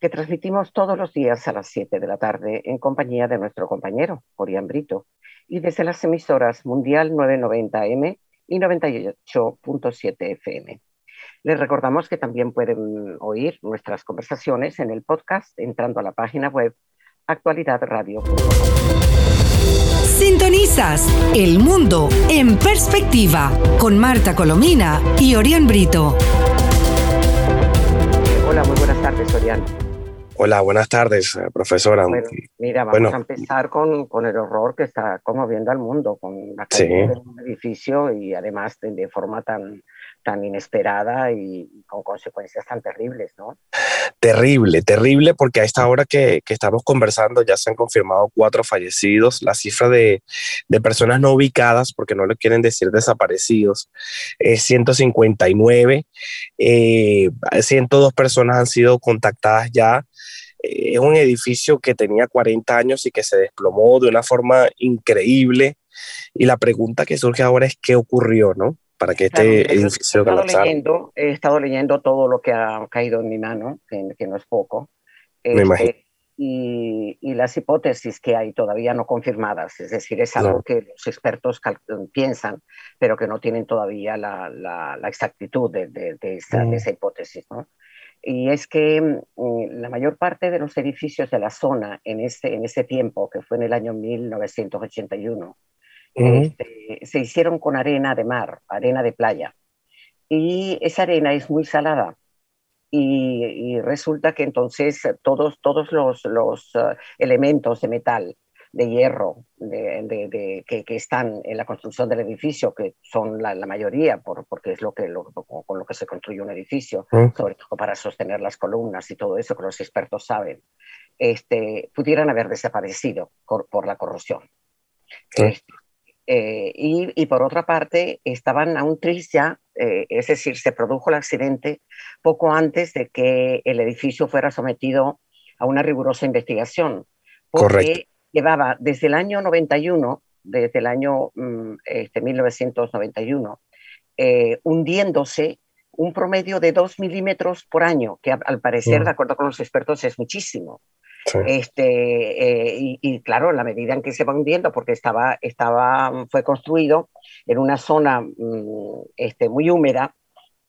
que transmitimos todos los días a las 7 de la tarde en compañía de nuestro compañero, Orián Brito, y desde las emisoras Mundial 990M y 98.7 FM. Les recordamos que también pueden oír nuestras conversaciones en el podcast entrando a la página web actualidadradio.com. Sintonizas El Mundo en Perspectiva con Marta Colomina y Orián Brito. Hola, muy buenas tardes, Orián. Hola, buenas tardes, eh, profesora. mira, vamos a empezar con, con, el horror que está conmoviendo al mundo, con la caída de un edificio y además de forma tan, tan inesperada y con consecuencias tan terribles, ¿no? Terrible, terrible, porque a esta hora que, que estamos conversando ya se han confirmado cuatro fallecidos. La cifra de, de personas no ubicadas, porque no le quieren decir desaparecidos, es 159. Eh, 102 personas han sido contactadas ya. Eh, es un edificio que tenía 40 años y que se desplomó de una forma increíble. Y la pregunta que surge ahora es qué ocurrió, ¿no? para que este edificio he estado, leyendo, he estado leyendo todo lo que ha caído en mi mano, que, no es poco. Me imagino. Este, y, y, las hipótesis que hay todavía no confirmadas, es decir, es algo que los expertos piensan, pero que no tienen todavía la, la, exactitud de, de, esa, de, mm. esa, hipótesis. ¿no? Y es que mm, la mayor parte de los edificios de la zona en ese, en ese tiempo, que fue en el año 1981, este, se hicieron con arena de mar, arena de playa. Y esa arena es muy salada. Y, resulta que entonces todos, todos los, los uh, elementos de metal, de hierro, de, que, que, están en la construcción del edificio, que son la, mayoría, por, porque es lo que, con lo que se construye un edificio, sobre todo para sostener las columnas y todo eso que los expertos saben, este, pudieran haber desaparecido por, la corrosión. Este, eh, y, por otra parte, estaban aún tristes ya, eh, es decir, se produjo el accidente poco antes de que el edificio fuera sometido a una rigurosa investigación. Porque llevaba desde el año 91, desde el año mm, este, 1991, eh, hundiéndose un promedio de 2 milímetros por año, que al parecer, mm. de acuerdo con los expertos, es muchísimo. Este, eh, y, claro, en la medida en que se va hundiendo, porque estaba, estaba, fue construido en una zona mm, este, muy húmeda,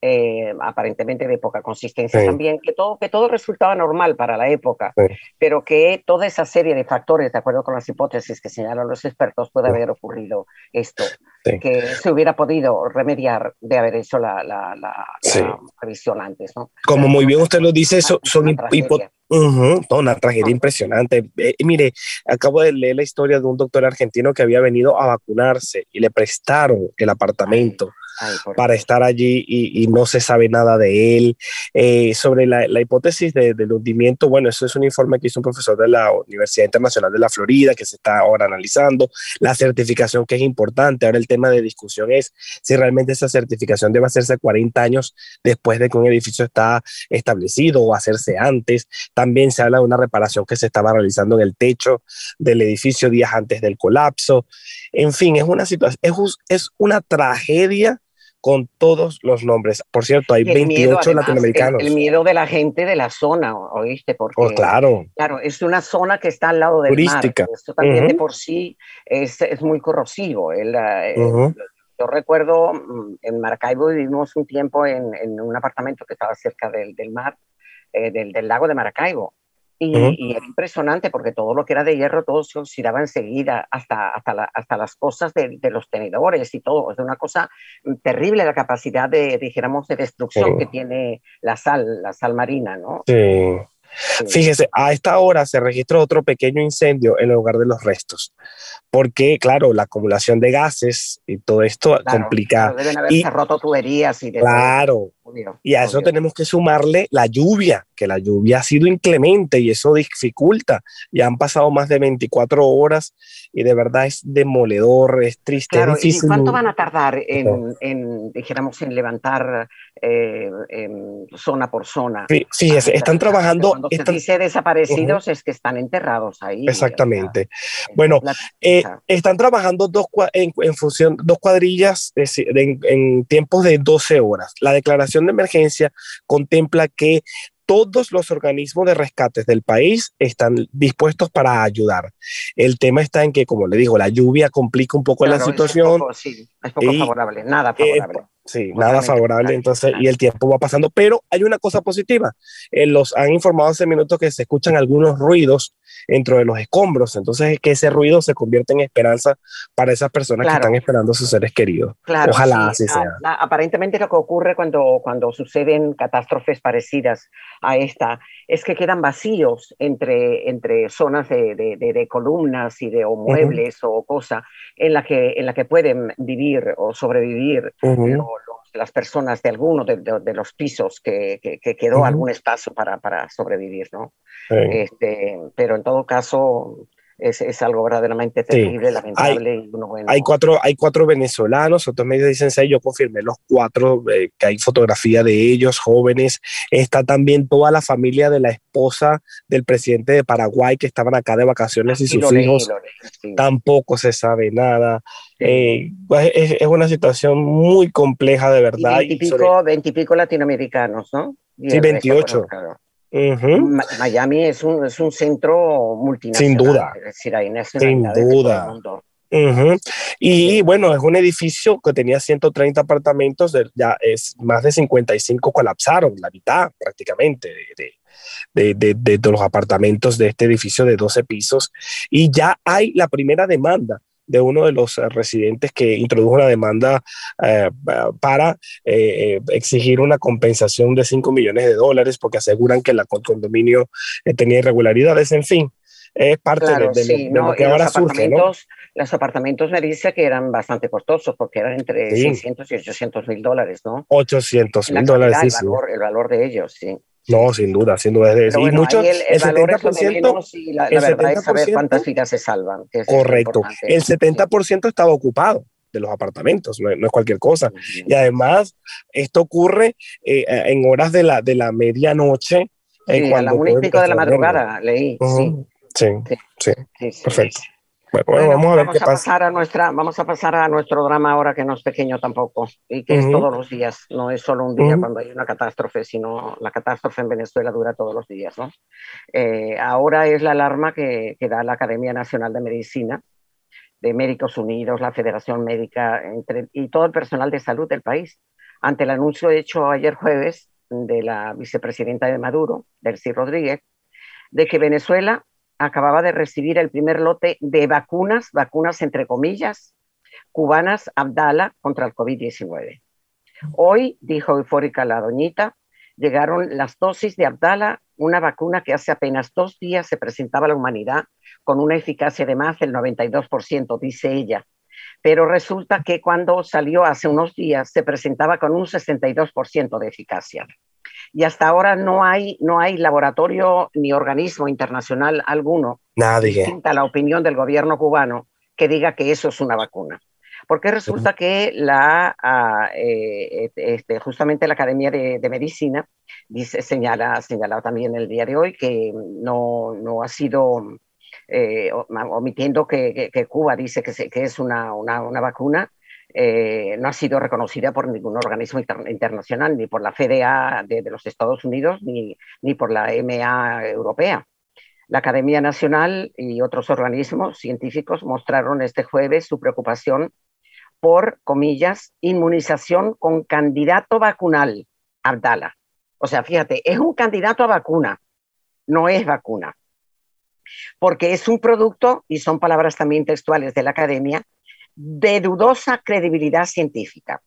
eh, aparentemente de poca consistencia también, que todo, que todo resultaba normal para la época, pero que toda esa serie de factores, de acuerdo con las hipótesis que señalan los expertos, puede haber ocurrido esto, que se hubiera podido remediar de haber hecho la, la, la, revisión antes. ¿no? Como muy bien usted lo dice, son, son hipótesis una tragedia impresionante. Eh, mire, acabo de leer la historia de un doctor argentino que había venido a vacunarse y le prestaron el apartamento para estar allí y, no se sabe nada de él. Eh, sobre la, hipótesis de, del hundimiento, bueno, eso es un informe que hizo un profesor de la Universidad Internacional de la Florida que se está ahora analizando. La certificación que es importante. Ahora el tema de discusión es si realmente esa certificación debe hacerse 40 años después de que un edificio está establecido o hacerse antes. También se habla de una reparación que se estaba realizando en el techo del edificio días antes del colapso. En fin, es una situación, es, es una tragedia con todos los nombres. Por cierto, hay 28 latinoamericanos. El, miedo de la gente de la zona, ¿oíste? Porque, oh, claro. Claro, es una zona que está al lado del Turística. mar. Esto también de por sí es, es muy corrosivo. El, eh, Yo recuerdo, mm, en Maracaibo vivimos un tiempo en, en un apartamento que estaba cerca del, del mar, eh, del, del lago de Maracaibo. Y, era impresionante porque todo lo que era de hierro, todo se oxidaba enseguida, hasta, hasta, hasta las cosas de, de, los tenedores y todo. Es una cosa terrible la capacidad de, dijéramos, de destrucción que tiene la sal, la sal marina, ¿no? Sí. Fíjese, a esta hora se registró otro pequeño incendio en el lugar de los restos, porque, claro, la acumulación de gases y todo esto complica. deben haberse roto tuberías y Claro. y a eso tenemos que sumarle la lluvia, que la lluvia ha sido inclemente y eso dificulta. Ya han pasado más de 24 horas y de verdad es demoledor, es triste. Claro, ¿Y cuánto van a tardar en, en dijéramos, en levantar eh, zona por zona? Sí, están trabajando. Cuando se dice desaparecidos es que están enterrados ahí. Exactamente. bueno, eh, están trabajando dos en, función, dos cuadrillas en, en tiempos de 12 horas. La declaración de emergencia contempla que todos los organismos de rescates del país están dispuestos para ayudar. El tema está en que, como le digo, la lluvia complica un poco la situación. sí, es poco favorable, nada favorable. Sí, nada favorable, entonces, y el tiempo va pasando, pero hay una cosa positiva. Eh, los han informado hace minutos que se escuchan algunos ruidos dentro de los escombros, entonces es que ese ruido se convierte en esperanza para esas personas que están esperando a sus seres queridos. Ojalá así sea. aparentemente lo que ocurre cuando, cuando suceden catástrofes parecidas a esta es que quedan vacíos entre, entre zonas de, de, columnas y de o muebles o cosas en la, que, en la que pueden vivir o sobrevivir las personas de alguno de, de, los pisos que, que, quedó algún espacio para, para sobrevivir, ¿no? Este, pero en todo caso, es, es, algo verdaderamente terrible, lamentable. Hay, y uno, bueno, hay, cuatro, hay cuatro venezolanos, otros medios dicen seis, yo confirmé los cuatro, eh, que hay fotografía de ellos, jóvenes. Está también toda la familia de la esposa del presidente de Paraguay que estaban acá de vacaciones y sus hijos. Tampoco se sabe nada. Eh, pues, es, es, una situación muy compleja de verdad. Veintipico latinoamericanos, ¿no? sí, 28. Miami es un, es un centro multinacional. Sin duda. Es decir, hay Sin duda. Y bueno, es un edificio que tenía 130 apartamentos, ya es más de 55 colapsaron, la mitad prácticamente de, de, de, de, los apartamentos de este edificio de 12 pisos. Y ya hay la primera demanda de uno de los eh, residentes que introdujo la demanda eh, para eh, exigir una compensación de 5 millones de dólares porque aseguran que el condominio tenía irregularidades, en fin. Es parte de, lo que ahora surge, ¿no? Los apartamentos me dice que eran bastante costosos porque eran entre 600 y 800 mil dólares, ¿no? 800 mil dólares, sí, el, valor, el valor de ellos, sí. No, sin duda, sin duda. y muchos, el, el, 70%, la, la verdad es saber cuántas vidas se salvan. correcto. El 70% estaba ocupado de los apartamentos, no, es cualquier cosa. Y además, esto ocurre eh, en horas de la, de la medianoche. Sí, eh, a la una y pico de la madrugada, leí. sí, sí, sí, perfecto. Bueno, vamos a ver qué pasa. Pasar a nuestra, vamos a pasar a nuestro drama ahora que no es pequeño tampoco y que es todos los días, no es solo un día cuando hay una catástrofe, sino la catástrofe en Venezuela dura todos los días. ¿no? Eh, ahora es la alarma que, que, da la Academia Nacional de Medicina, de Médicos Unidos, la Federación Médica entre, y todo el personal de salud del país, ante el anuncio hecho ayer jueves de la vicepresidenta de Maduro, Delcy Rodríguez, de que Venezuela acababa de recibir el primer lote de vacunas, vacunas entre comillas, cubanas Abdala contra el COVID-19. Hoy, dijo eufórica la doñita, llegaron las dosis de Abdala, una vacuna que hace apenas dos días se presentaba a la humanidad con una eficacia de más del 92%, dice ella. Pero resulta que cuando salió hace unos días se presentaba con un 62% de eficacia y hasta ahora no hay, no hay laboratorio ni organismo internacional alguno, Nadie. a la opinión del gobierno cubano, que diga que eso es una vacuna. Porque resulta que la, eh, este, justamente la Academia de, Medicina dice, señala, señalado también el día de hoy que no, no ha sido, eh, omitiendo que, que, Cuba dice que, que es una, una, una vacuna, eh, no ha sido reconocida por ningún organismo internacional, ni por la FDA de, los Estados Unidos, ni, ni, por la EMA europea. La Academia Nacional y otros organismos científicos mostraron este jueves su preocupación por, comillas, inmunización con candidato vacunal, Abdala. O sea, fíjate, es un candidato a vacuna, no es vacuna. Porque es un producto, y son palabras también textuales de la academia, de dudosa credibilidad científica.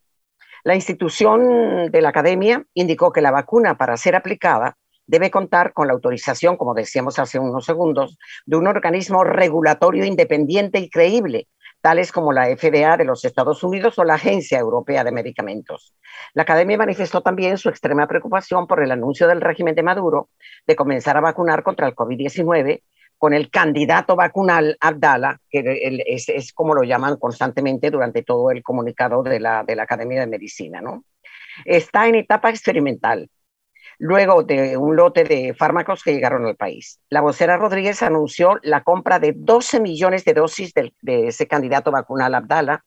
La institución de la academia indicó que la vacuna para ser aplicada debe contar con la autorización, como decíamos hace unos segundos, de un organismo regulatorio independiente y creíble, tales como la FDA de los Estados Unidos o la Agencia Europea de Medicamentos. La Academia manifestó también su extrema preocupación por el anuncio del régimen de Maduro de comenzar a vacunar contra el COVID-19 con el candidato vacunal Abdala, que es, como lo llaman constantemente durante todo el comunicado de la, de la Academia de Medicina. ¿no? Está en etapa experimental luego de un lote de fármacos que llegaron al país. La vocera Rodríguez anunció la compra de 12 millones de dosis de, ese candidato vacunal Abdala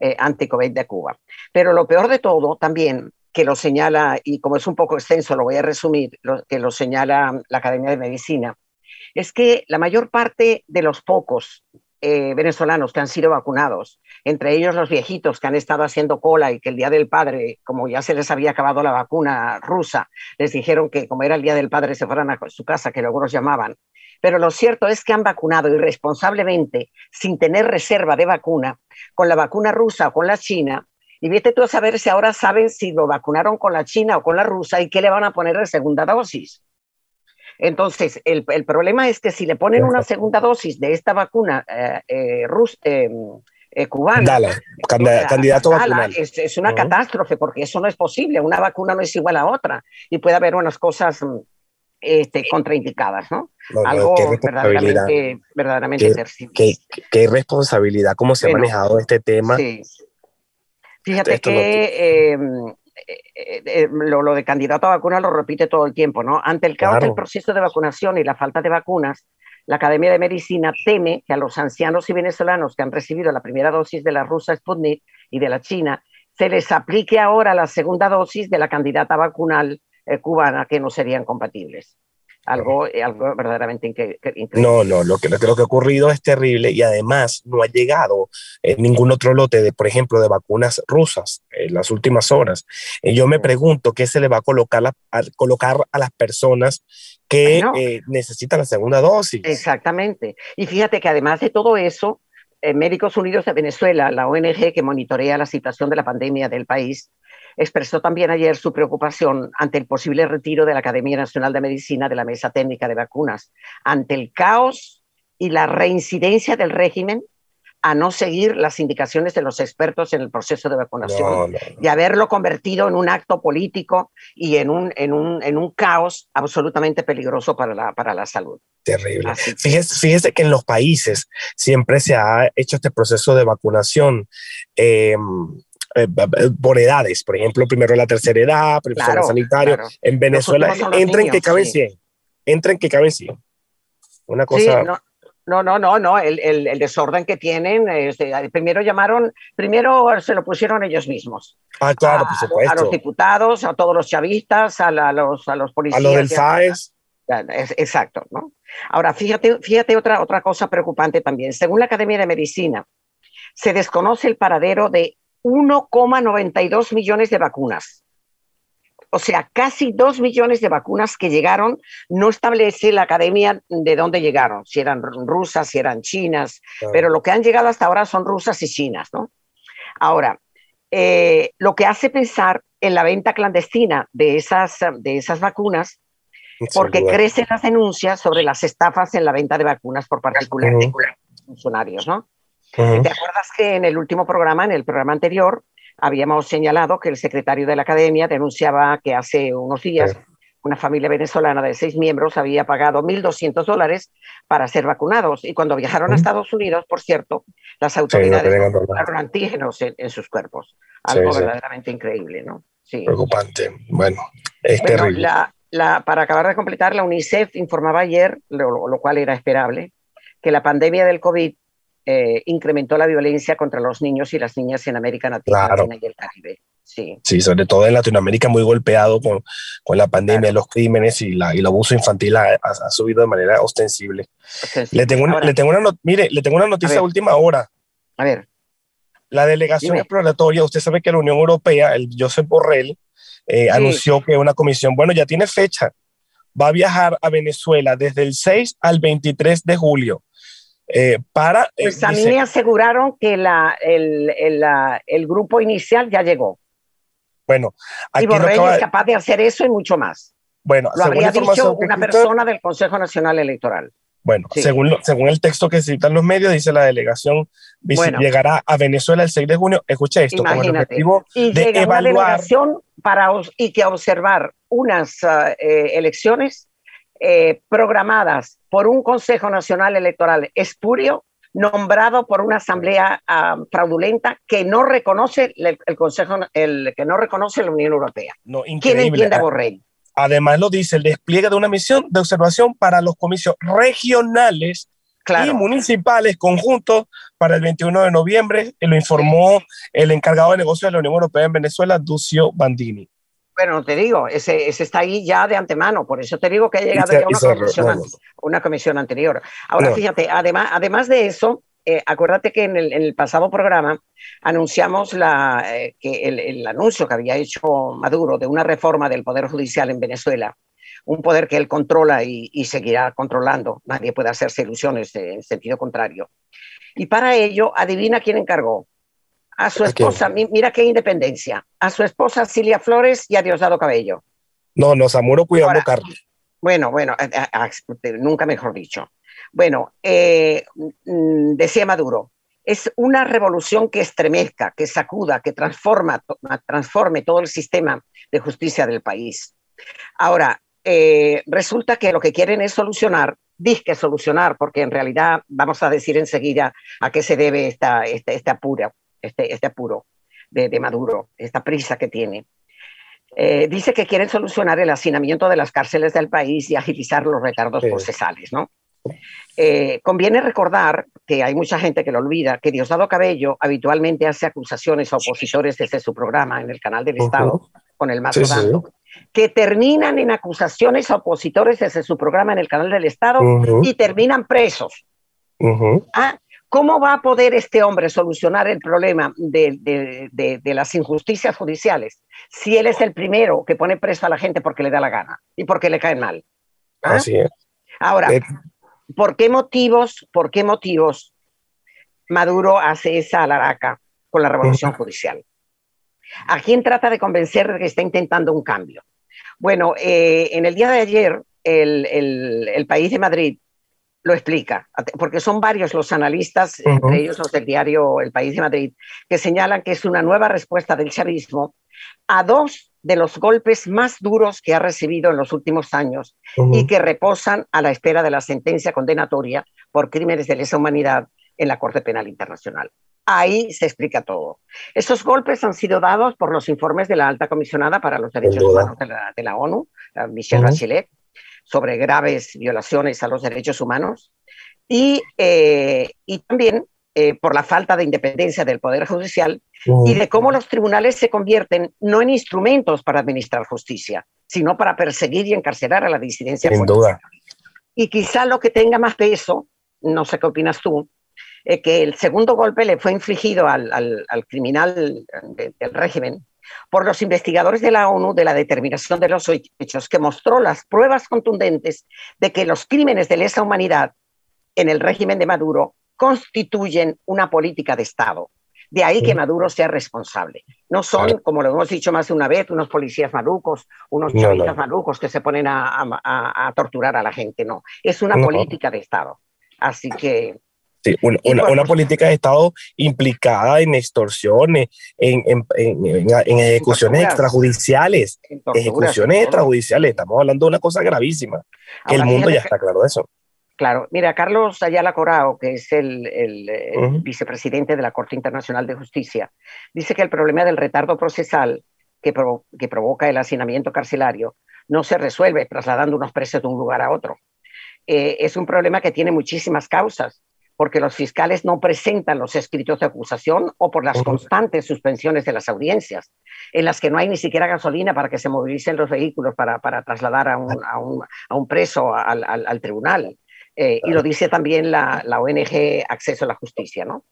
eh, anti-COVID de Cuba. Pero lo peor de todo también, que lo señala, y como es un poco extenso, lo voy a resumir, que lo señala la Academia de Medicina, es que la mayor parte de los pocos eh, venezolanos que han sido vacunados, entre ellos los viejitos que han estado haciendo cola y que el Día del Padre, como ya se les había acabado la vacuna rusa, les dijeron que como era el Día del Padre se fueran a su casa, que luego los llamaban. Pero lo cierto es que han vacunado irresponsablemente, sin tener reserva de vacuna, con la vacuna rusa o con la china, y vete tú a saber si ahora saben si lo vacunaron con la China o con la rusa y qué le van a poner de segunda dosis. Entonces, el, problema es que si le ponen una segunda dosis de esta vacuna eh, eh, eh, cubana, candidato Es, una catástrofe porque eso no es posible. Una vacuna no es igual a otra y puede haber unas cosas mm, este, contraindicadas, ¿no? Algo verdaderamente, verdaderamente qué, qué, irresponsabilidad cómo se ha manejado este tema. Fíjate que em, eh, eh, lo, de candidato a vacuna lo repite todo el tiempo, ¿no? Ante el caos del proceso de vacunación y la falta de vacunas, la Academia de Medicina teme que a los ancianos y venezolanos que han recibido la primera dosis de la rusa Sputnik y de la China, se les aplique ahora la segunda dosis de la candidata vacunal eh, cubana que no serían compatibles algo, eh, algo verdaderamente increíble. No, no, lo que, lo que, ha ocurrido es terrible y además no ha llegado en ningún otro lote de, por ejemplo, de vacunas rusas en las últimas horas. Y yo me pregunto qué se le va a colocar, a, colocar a las personas que eh, necesitan la segunda dosis. Exactamente. Y fíjate que además de todo eso, eh, Médicos Unidos de Venezuela, la ONG que monitorea la situación de la pandemia del país, expresó también ayer su preocupación ante el posible retiro de la Academia Nacional de Medicina de la Mesa Técnica de Vacunas, ante el caos y la reincidencia del régimen a no seguir las indicaciones de los expertos en el proceso de vacunación y haberlo convertido en un acto político y en un, en un, en un caos absolutamente peligroso para la, para la salud. Terrible. Fíjese, fíjese, que en los países siempre se ha hecho este proceso de vacunación. Eh, eh, por edades, por ejemplo, primero la tercera edad, primero sanitario. En Venezuela entren que caben 100, entren que caben 100. Una cosa... no, no, no, no, el, el, desorden que tienen, este, primero llamaron, primero se lo pusieron ellos mismos. Ah, claro, por supuesto. A los diputados, a todos los chavistas, a, los, a los policías. A los del FAES. Exacto, ¿no? Ahora, fíjate, fíjate otra, otra cosa preocupante también. Según la Academia de Medicina, se desconoce el paradero de 1,92 millones de vacunas. O sea, casi 2 millones de vacunas que llegaron, no establece la academia de dónde llegaron, si eran rusas, si eran chinas, pero lo que han llegado hasta ahora son rusas y chinas, ¿no? Ahora, eh, lo que hace pensar en la venta clandestina de esas, de esas vacunas, porque crecen las denuncias sobre las estafas en la venta de vacunas por particulares funcionarios, ¿no? ¿Te acuerdas que en el último programa, en el programa anterior, habíamos señalado que el secretario de la academia denunciaba que hace unos días una familia venezolana de seis miembros había pagado 1.200 dólares para ser vacunados. Y cuando viajaron a Estados Unidos, por cierto, las autoridades encontraron antígenos en, sus cuerpos. Algo verdaderamente increíble, ¿no? Sí. Preocupante. Bueno, es terrible. La, para acabar de completar, la UNICEF informaba ayer, lo, lo cual era esperable, que la pandemia del COVID eh, incrementó la violencia contra los niños y las niñas en América Latina, y el Caribe. Sí. sí, sobre todo en Latinoamérica, muy golpeado con, con la pandemia, los crímenes y, la, y el abuso infantil ha, ha, subido de manera ostensible. Le, tengo una, le, tengo una mire, le tengo una noticia de última hora. A ver. La delegación exploratoria, usted sabe que la Unión Europea, el Josep Borrell, eh, anunció que una comisión, bueno, ya tiene fecha, va a viajar a Venezuela desde el 6 al 23 de julio eh, para, eh, pues a mí me aseguraron que la, el, el, grupo inicial ya llegó. Bueno, aquí y Borrell es capaz de hacer eso y mucho más. Bueno, lo habría dicho una persona del Consejo Nacional Electoral. Bueno, según, según el texto que citan los medios, dice la delegación llegará a Venezuela el 6 de junio. Escucha esto, con el objetivo y de evaluar. para y que observar unas eh, elecciones eh, programadas por un Consejo Nacional Electoral espurio, nombrado por una asamblea ah, fraudulenta que no reconoce el, Consejo, el, que no reconoce la Unión Europea. No, ¿Quién entiende a Borrell? Además lo dice el despliegue de una misión de observación para los comicios regionales y municipales conjuntos para el 21 de noviembre, lo informó el encargado de negocios de la Unión Europea en Venezuela, Ducio Bandini. Bueno, te digo, ese, ese, está ahí ya de antemano, por eso te digo que ha llegado ya una, comisión, una comisión anterior. Ahora, fíjate, además, además de eso, eh, acuérdate que en el, pasado programa anunciamos la, eh, que el, anuncio que había hecho Maduro de una reforma del Poder Judicial en Venezuela, un poder que él controla y, seguirá controlando, nadie puede hacerse ilusiones en sentido contrario. Y para ello, adivina quién encargó. A su esposa, mira qué independencia, a su esposa Cilia Flores y a Diosdado Cabello. No, no, Zamuro cuidando Carlos. Bueno, bueno, eh, nunca mejor dicho. Bueno, eh, mm, decía Maduro, es una revolución que estremezca, que sacuda, que transforma, transforme todo el sistema de justicia del país. Ahora, eh, resulta que lo que quieren es solucionar, disque solucionar, porque en realidad vamos a decir enseguida a qué se debe esta, apuro, este, este apuro de, Maduro, esta prisa que tiene. Eh, dice que quieren solucionar el hacinamiento de las cárceles del país y agilizar los retardos procesales, ¿no? Eh, conviene recordar que hay mucha gente que lo olvida, que Diosdado Cabello habitualmente hace acusaciones a opositores desde su programa en el canal del Estado, con el más que terminan en acusaciones a opositores desde su programa en el canal del Estado y terminan presos. ¿Ah? ¿Cómo va a poder este hombre solucionar el problema de, de, las injusticias judiciales si él es el primero que pone preso a la gente porque le da la gana y porque le caen mal? ¿Ah? Así es. Ahora, ¿Por qué motivos, por qué motivos Maduro hace esa alaraca con la revolución judicial? ¿A quién trata de convencer de que está intentando un cambio? Bueno, eh, en el día de ayer, el, país de Madrid lo explica, porque son varios los analistas, entre ellos los del diario El País de Madrid, que señalan que es una nueva respuesta del chavismo a dos de los golpes más duros que ha recibido en los últimos años y que reposan a la espera de la sentencia condenatoria por crímenes de lesa humanidad en la Corte Penal Internacional. Ahí se explica todo. Esos golpes han sido dados por los informes de la alta comisionada para los derechos humanos de la, ONU, Michelle Bachelet, sobre graves violaciones a los derechos humanos y, eh, y también eh, por la falta de independencia del Poder Judicial y de cómo los tribunales se convierten no en instrumentos para administrar justicia, sino para perseguir y encarcelar a la disidencia. Sin duda. Y quizá lo que tenga más peso, no sé qué opinas tú, es que el segundo golpe le fue infligido al, al, criminal del régimen por los investigadores de la ONU de la determinación de los hechos, que mostró las pruebas contundentes de que los crímenes de lesa humanidad en el régimen de Maduro constituyen una política de Estado. De ahí que Maduro sea responsable. No son, como lo hemos dicho más de una vez, unos policías malucos, unos chavistas malucos que se ponen a, torturar a la gente, no. Es una política de Estado. Así que... Sí, una, una, política de Estado implicada en extorsiones, en, en, en, ejecuciones extrajudiciales. ejecuciones extrajudiciales. Estamos hablando de una cosa gravísima. El mundo ya está claro de eso. Claro, mira, Carlos Ayala Corao, que es el, vicepresidente de la Corte Internacional de Justicia, dice que el problema del retardo procesal que, que provoca el hacinamiento carcelario no se resuelve trasladando unos presos de un lugar a otro. Eh, es un problema que tiene muchísimas causas, porque los fiscales no presentan los escritos de acusación o por las constantes suspensiones de las audiencias, en las que no hay ni siquiera gasolina para que se movilicen los vehículos para, trasladar a un, preso al tribunal. Eh, y lo dice también la, la, ONG Acceso a la Justicia, ¿no?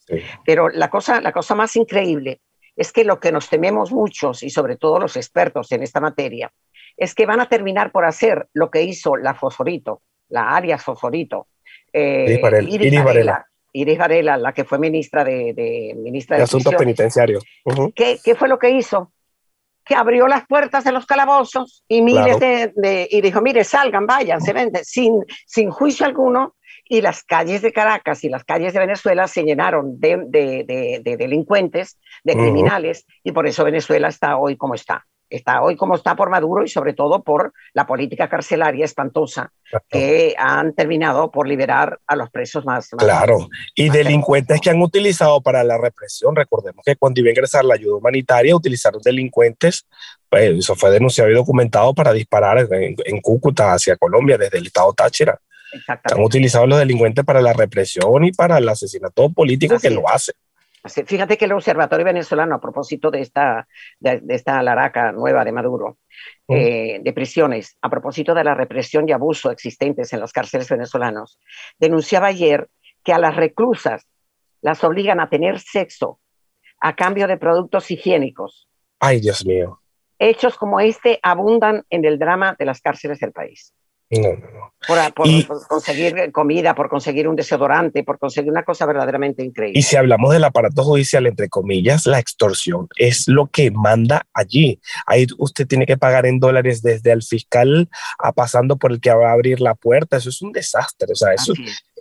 Pero la cosa, la cosa más increíble es que lo que nos tememos muchos, y sobre todo los expertos en esta materia, es que van a terminar por hacer lo que hizo la Fosforito, la Arias Fosforito, eh, Iris, Varela. Iris Varela, la que fue ministra de, de ministra de, Asuntos Penitenciarios. ¿Qué, ¿Qué fue lo que hizo? que abrió las puertas de los calabozos y miles de, y dijo, mire, salgan, vayan, se venden, sin, sin juicio alguno, y las calles de Caracas y las calles de Venezuela se llenaron de, de delincuentes, de criminales, y por eso Venezuela está hoy como está está hoy como está por Maduro y sobre todo por la política carcelaria espantosa que han terminado por liberar a los presos más. claro, y delincuentes que han utilizado para la represión. Recordemos que cuando iba a ingresar la ayuda humanitaria, utilizaron delincuentes, pues, eso fue denunciado y documentado para disparar en, Cúcuta hacia Colombia desde el estado Táchira. Han utilizado los delincuentes para la represión y para el asesinato político que lo hace. Fíjate que el Observatorio Venezolano, a propósito de esta, de, esta laraca nueva de Maduro, eh, de prisiones, a propósito de la represión y abuso existentes en las cárceles venezolanos, denunciaba ayer que a las reclusas las obligan a tener sexo a cambio de productos higiénicos. Ay, Dios mío. Hechos como este abundan en el drama de las cárceles del país. No, no, no. Por, conseguir comida, por conseguir un desodorante, por conseguir una cosa verdaderamente increíble. Y si hablamos del aparato judicial, entre comillas, la extorsión es lo que manda allí. Ahí usted tiene que pagar en dólares desde el fiscal a pasando por el que va a abrir la puerta. Eso es un desastre. O sea, eso,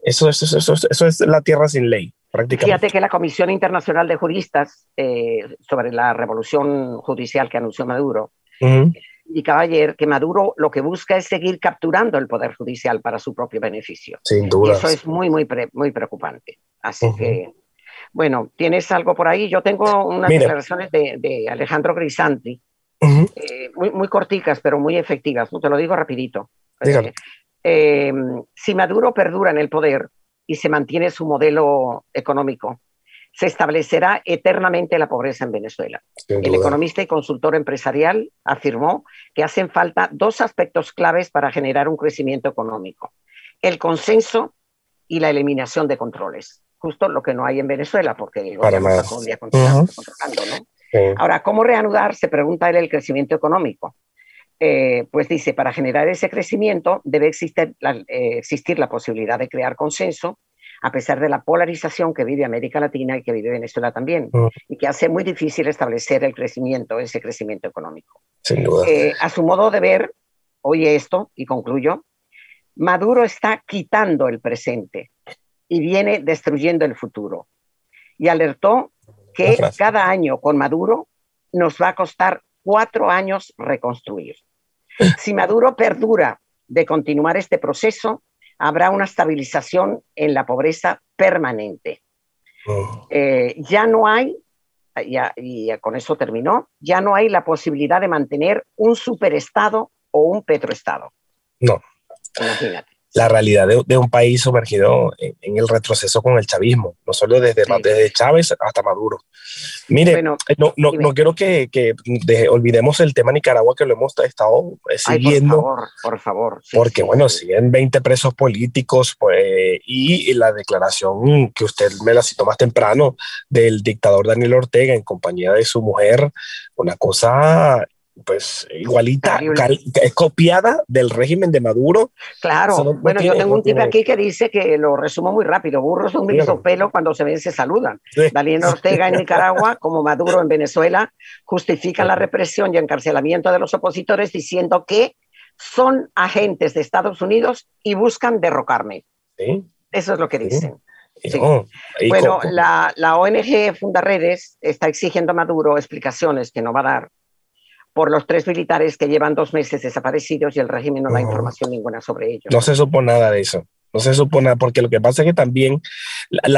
eso, eso, eso, eso, es la tierra sin ley. Prácticamente. Fíjate que la Comisión Internacional de Juristas eh, sobre la revolución judicial que anunció Maduro indicaba ayer que Maduro lo que busca es seguir capturando el poder judicial para su propio beneficio. Sin duda. Eso es muy, muy, muy preocupante. Así que, bueno, ¿tienes algo por ahí? Yo tengo unas declaraciones de, Alejandro Grisanti, eh, muy, muy corticas, pero muy efectivas. No te lo digo rapidito. Eh, eh, si Maduro perdura en el poder y se mantiene su modelo económico, se establecerá eternamente la pobreza en Venezuela. El economista y consultor empresarial afirmó que hacen falta dos aspectos claves para generar un crecimiento económico. El consenso y la eliminación de controles. Justo lo que no hay en Venezuela, porque el gobierno está controlando, Ahora, ¿cómo reanudar? Se pregunta él el crecimiento económico. Eh, pues dice, para generar ese crecimiento debe existir eh, existir la posibilidad de crear consenso a pesar de la polarización que vive América Latina y que vive Venezuela también, mm. y que hace muy difícil establecer el crecimiento, ese crecimiento económico. Sin duda. Eh, a su modo de ver, oye esto y concluyo, Maduro está quitando el presente y viene destruyendo el futuro. Y alertó que cada año con Maduro nos va a costar cuatro años reconstruir. Si Maduro perdura de continuar este proceso, habrá una estabilización en la pobreza permanente. Oh. Eh, ya no hay, ya, y con eso terminó, ya no hay la posibilidad de mantener un superestado o un petroestado. No. Imagínate la realidad de, un país sumergido en, el retroceso con el chavismo, no solo desde, desde Chávez hasta Maduro. Mire, eh, no, no, no, quiero que, que olvidemos el tema Nicaragua que lo hemos estado eh, siguiendo. por favor, por favor. porque, bueno, siguen 20 presos políticos pues, y, la declaración que usted me la citó más temprano del dictador Daniel Ortega en compañía de su mujer, una cosa pues igualita, es copiada del régimen de Maduro. Claro, bueno, yo tengo un tipo aquí que dice que lo resumo muy rápido, burros un mismo pelo cuando se ven se saludan. Daniel Ortega en Nicaragua, como Maduro en Venezuela, justifica la represión y encarcelamiento de los opositores diciendo que son agentes de Estados Unidos y buscan derrocarme. Eso es lo que dicen. bueno, la, la ONG Fundaredes está exigiendo a Maduro explicaciones que no va a dar por los tres militares que llevan dos meses desaparecidos y el régimen no, da información ninguna sobre ellos. No se supo nada de eso. No se supo nada, porque lo que pasa es que también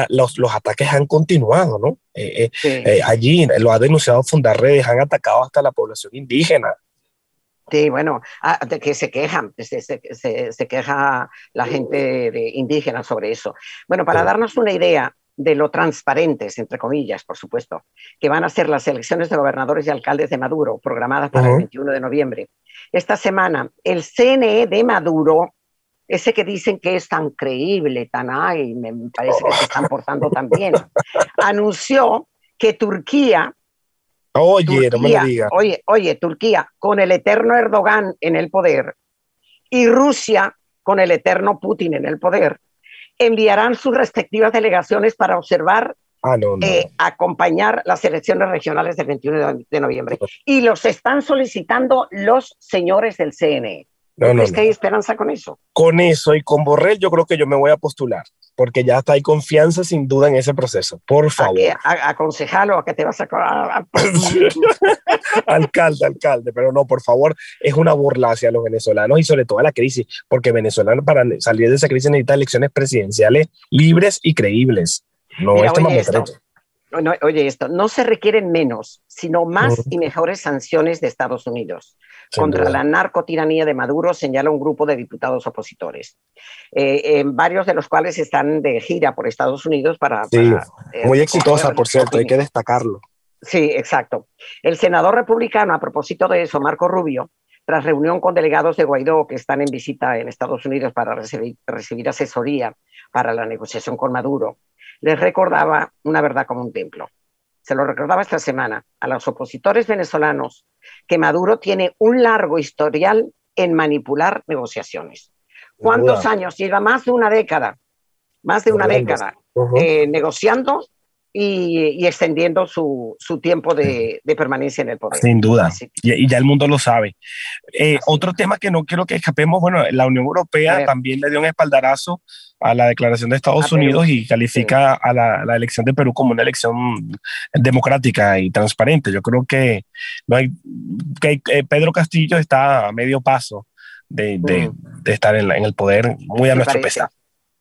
los, los, ataques han continuado, ¿no? Eh, eh, eh, allí lo ha denunciado Fundarredes, han atacado hasta la población indígena. Sí, bueno, ah, de que se quejan, se, se, se, queja la gente de indígena sobre eso. Bueno, para darnos una idea, de lo transparentes, entre comillas, por supuesto, que van a ser las elecciones de gobernadores y alcaldes de Maduro, programadas para el 21 de noviembre. Esta semana, el CNE de Maduro, ese que dicen que es tan creíble, tan ay, me parece que se están portando tan bien, anunció que Turquía. Oye, no me lo diga. Oye, oye, Turquía, con el eterno Erdogan en el poder, y Rusia con el eterno Putin en el poder, enviarán sus respectivas delegaciones para observar ah, no, no. Eh, acompañar las elecciones regionales del 21 de, noviembre. Y los están solicitando los señores del CNE. No, no, ¿Es que hay esperanza con eso? Con eso y con Borrell yo creo que yo me voy a postular, porque ya está, hay confianza sin duda en ese proceso. Por favor. A, aconsejalo a que te vas a... alcalde, alcalde, pero no, por favor, es una burla hacia los venezolanos y sobre todo a la crisis, porque venezolanos para salir de esa crisis necesita elecciones presidenciales libres y creíbles. No Mira, oye, esto, no, oye, esto, no se requieren menos, sino más y mejores sanciones de Estados Unidos contra la narcotiranía de Maduro, señala un grupo de diputados opositores, eh, varios de los cuales están de gira por Estados Unidos para... Sí, eh, muy exitosa, por cierto, hay que destacarlo. Sí, exacto. El senador republicano, a propósito de eso, Marco Rubio, tras reunión con delegados de Guaidó que están en visita en Estados Unidos para recibir, recibir asesoría para la negociación con Maduro, les recordaba una verdad como un templo. Se lo recordaba esta semana a los opositores venezolanos que Maduro tiene un largo historial en manipular negociaciones. ¿Cuántos años? Lleva más de una década, más de una década eh, negociando y, extendiendo su, tiempo de, permanencia en el poder. Sin duda, y, ya el mundo lo sabe. Eh, otro tema que no quiero que escapemos, bueno, la Unión Europea también le dio un espaldarazo a la declaración de Estados Unidos y califica a la, elección de Perú como una elección democrática y transparente. Yo creo que, no hay, que eh, Pedro Castillo está a medio paso de, mm. estar en, el poder muy a nuestro pesar.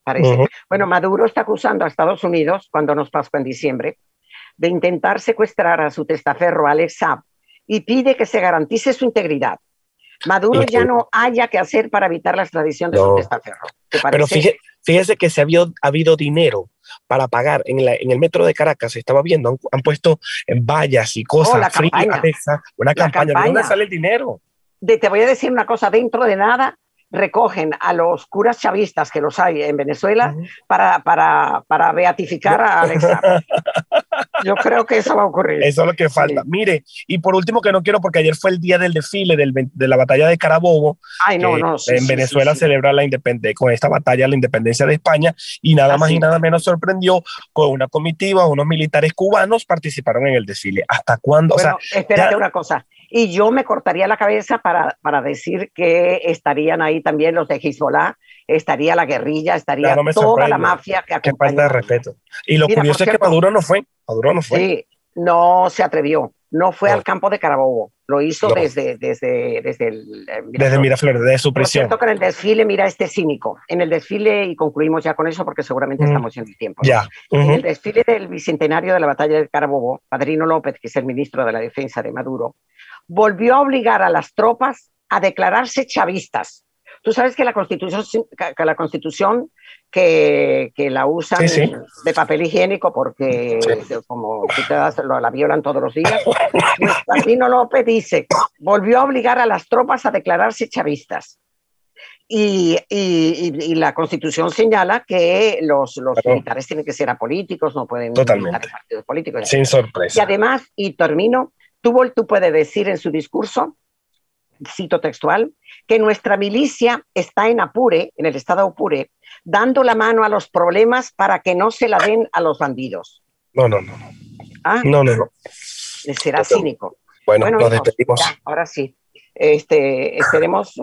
Parece. Bueno, Maduro está acusando a Estados Unidos, cuando nos pasó en diciembre, de intentar secuestrar a su testaferro Alex Saab y pide que se garantice su integridad. Maduro ya no haya que hacer para evitar la extradición de su testaferro. Pero fíjese, que se ha habido, ha habido dinero para pagar en, la, en, el metro de Caracas, se estaba viendo, han, puesto vallas y cosas, oh, una campaña. ¿De dónde sale el dinero? De, te voy a decir una cosa, dentro de nada recogen a los curas chavistas, que los hay en Venezuela, para, para, para, beatificar a Alexa. Yo creo que eso va a ocurrir. Eso es lo que falta. Mire, y por último, que no quiero, porque ayer fue el día del desfile del, de la batalla de Carabobo. Ay, no, no. en Venezuela celebra la independencia, con esta batalla la independencia de España, y nada más y nada menos sorprendió con una comitiva, unos militares cubanos participaron en el desfile. ¿Hasta cuándo? o sea, espérate una cosa y yo me cortaría la cabeza para, para decir que estarían ahí también los de Hezbollah, estaría la guerrilla, estaría toda la mafia que. Qué falta de respeto. Y lo curioso es que Maduro no fue, Maduro no fue. Sí, no se atrevió, no fue al campo de Carabobo, lo hizo desde, desde, desde el eh, Desde Miraflores, desde su prisión. Por cierto, en el desfile, mira este cínico, en el desfile, y concluimos ya con eso porque seguramente estamos en el tiempo. Ya. En el desfile del bicentenario de la batalla de Carabobo, Padrino López, que es el ministro de la Defensa de Maduro, volvió a obligar a las tropas a declararse chavistas. Tú sabes que la constitución, que la constitución que, que la usan de papel higiénico porque como tú te das, la violan todos los días, pues López dice, volvió a obligar a las tropas a declararse chavistas. Y, y, la constitución señala que los, los militares tienen que ser apolíticos, no pueden Totalmente. partidos políticos. Sin sorpresa. Y además, y termino, Tuvo tú puede decir en su discurso, cito textual, que nuestra milicia está en Apure, en el estado Apure, dando la mano a los problemas para que no se la den a los bandidos. No, no, no. ¿Ah? No, no, no. Será cínico. Bueno, nos despedimos. ahora sí. Este, esperemos.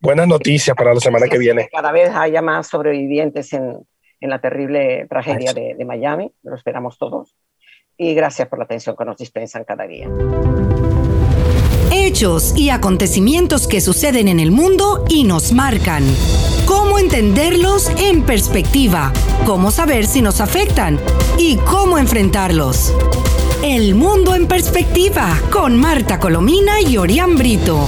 Buenas noticias para la semana que viene. cada vez haya más sobrevivientes en, la terrible tragedia de, de Miami. Lo esperamos todos y gracias por la atención que nos dispensan cada día. Hechos y acontecimientos que suceden en el mundo y nos marcan. Cómo entenderlos en perspectiva, cómo saber si nos afectan y cómo enfrentarlos. El mundo en perspectiva con Marta Colomina y Orián Brito.